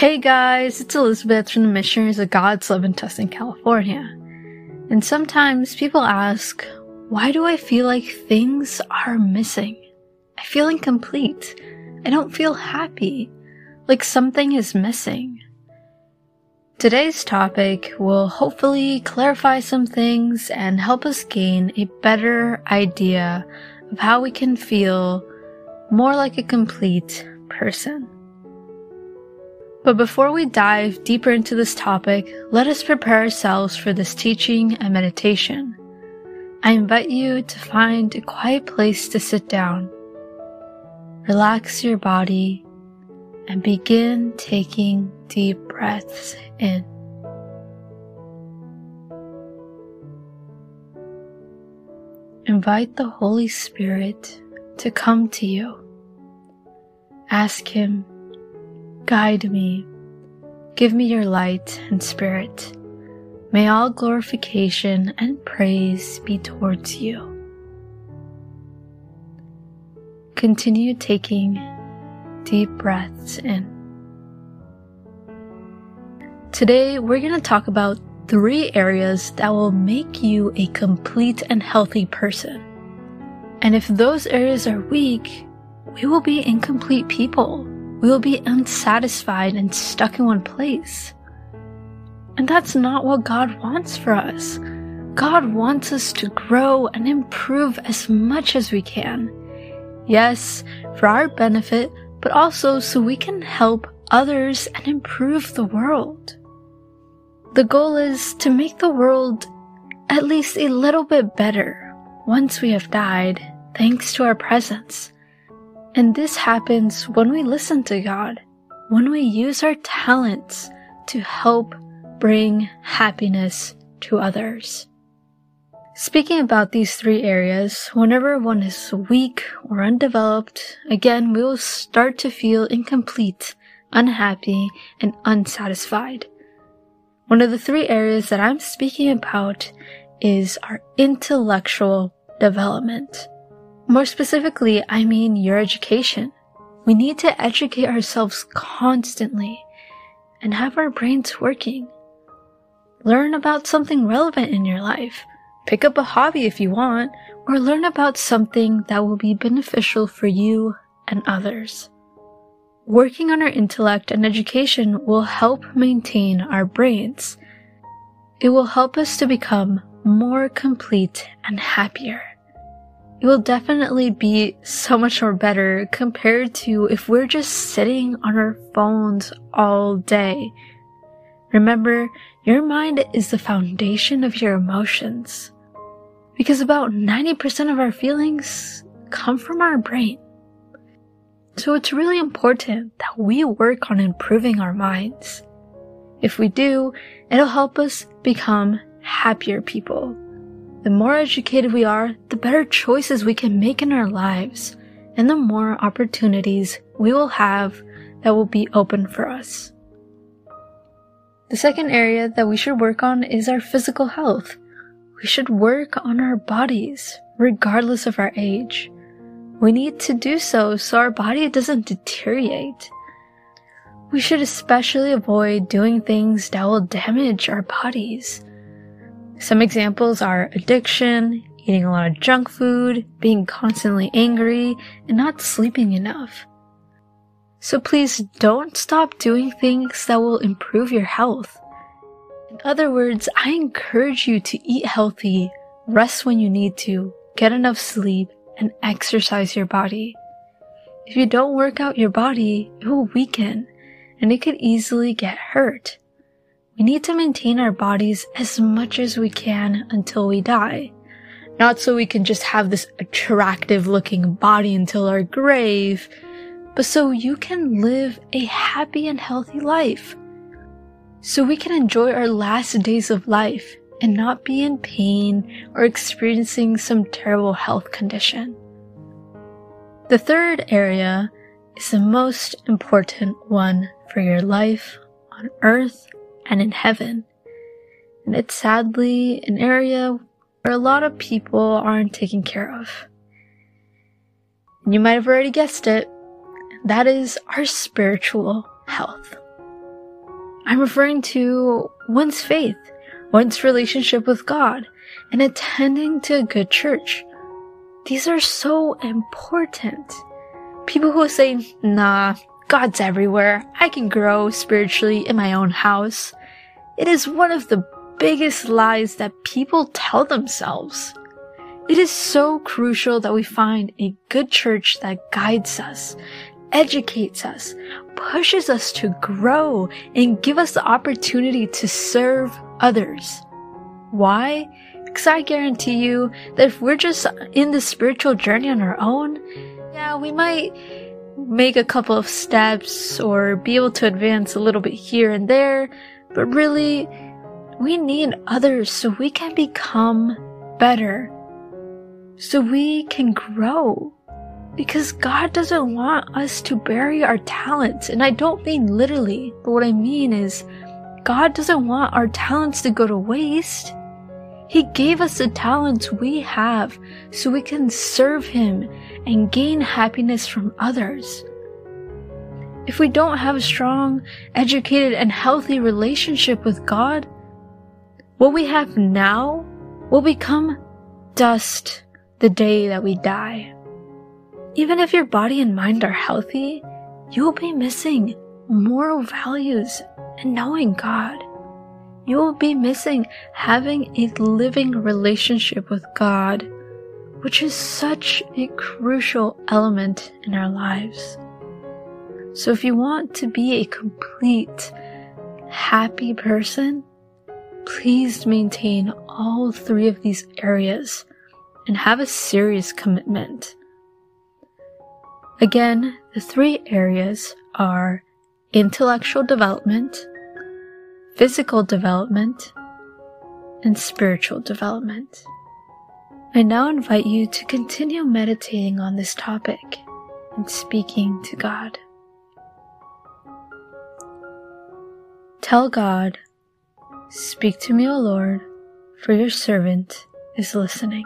Hey guys, it's Elizabeth from the Missionaries of God's Love in Tustin, California. And sometimes people ask, why do I feel like things are missing? I feel incomplete. I don't feel happy. Like something is missing. Today's topic will hopefully clarify some things and help us gain a better idea of how we can feel more like a complete person. But before we dive deeper into this topic, let us prepare ourselves for this teaching and meditation. I invite you to find a quiet place to sit down. Relax your body and begin taking deep breaths in. Invite the Holy Spirit to come to you. Ask Him, guide me, give me your light and spirit. May all glorification and praise be towards you. Continue taking deep breaths in. Today, we're going to talk about three areas that will make you a complete and healthy person. And if those areas are weak, we will be incomplete people. We will be unsatisfied and stuck in one place. And that's not what God wants for us. God wants us to grow and improve as much as we can. Yes, for our benefit, but also so we can help others and improve the world. The goal is to make the world at least a little bit better once we have died, thanks to our presence. And this happens when we listen to God, when we use our talents to help bring happiness to others. Speaking about these three areas, whenever one is weak or undeveloped, again, we will start to feel incomplete, unhappy, and unsatisfied. One of the three areas that I'm speaking about is our intellectual development. More specifically, I mean your education. We need to educate ourselves constantly and have our brains working. Learn about something relevant in your life. Pick up a hobby if you want, or learn about something that will be beneficial for you and others. Working on our intellect and education will help maintain our brains. It will help us to become more complete and happier. It will definitely be so much more better compared to if we're just sitting on our phones all day. Remember, your mind is the foundation of your emotions. Because about 90% of our feelings come from our brain. So it's really important that we work on improving our minds. If we do, it'll help us become happier people. The more educated we are, the better choices we can make in our lives, and the more opportunities we will have that will be open for us. The second area that we should work on is our physical health. We should work on our bodies, regardless of our age. We need to do so so our body doesn't deteriorate. We should especially avoid doing things that will damage our bodies. Some examples are addiction, eating a lot of junk food, being constantly angry, and not sleeping enough. So please don't stop doing things that will improve your health. In other words, I encourage you to eat healthy, rest when you need to, get enough sleep, and exercise your body. If you don't work out your body, it will weaken and it could easily get hurt. We need to maintain our bodies as much as we can until we die. Not so we can just have this attractive looking body until our grave, but so you can live a happy and healthy life. So we can enjoy our last days of life and not be in pain or experiencing some terrible health condition. The third area is the most important one for your life on earth and in heaven. And it's sadly an area where a lot of people aren't taken care of. And you might have already guessed it that is our spiritual health. I'm referring to one's faith, one's relationship with God, and attending to a good church. These are so important. People who say, nah, God's everywhere. I can grow spiritually in my own house. It is one of the biggest lies that people tell themselves. It is so crucial that we find a good church that guides us, educates us, pushes us to grow, and give us the opportunity to serve others. Why? Because I guarantee you that if we're just in the spiritual journey on our own, yeah, we might make a couple of steps or be able to advance a little bit here and there, but really, we need others so we can become better so we can grow. Because God doesn't want us to bury our talents. And I don't mean literally, but what I mean is God doesn't want our talents to go to waste. He gave us the talents we have so we can serve Him and gain happiness from others. If we don't have a strong, educated, and healthy relationship with God, what we have now will become dust the day that we die. Even if your body and mind are healthy, you will be missing moral values and knowing God. You will be missing having a living relationship with God, which is such a crucial element in our lives. So if you want to be a complete, happy person, please maintain all three of these areas and have a serious commitment. Again, the three areas are intellectual development, physical development, and spiritual development. I now invite you to continue meditating on this topic and speaking to God. Tell God, Speak to me, O Lord, for your servant is listening.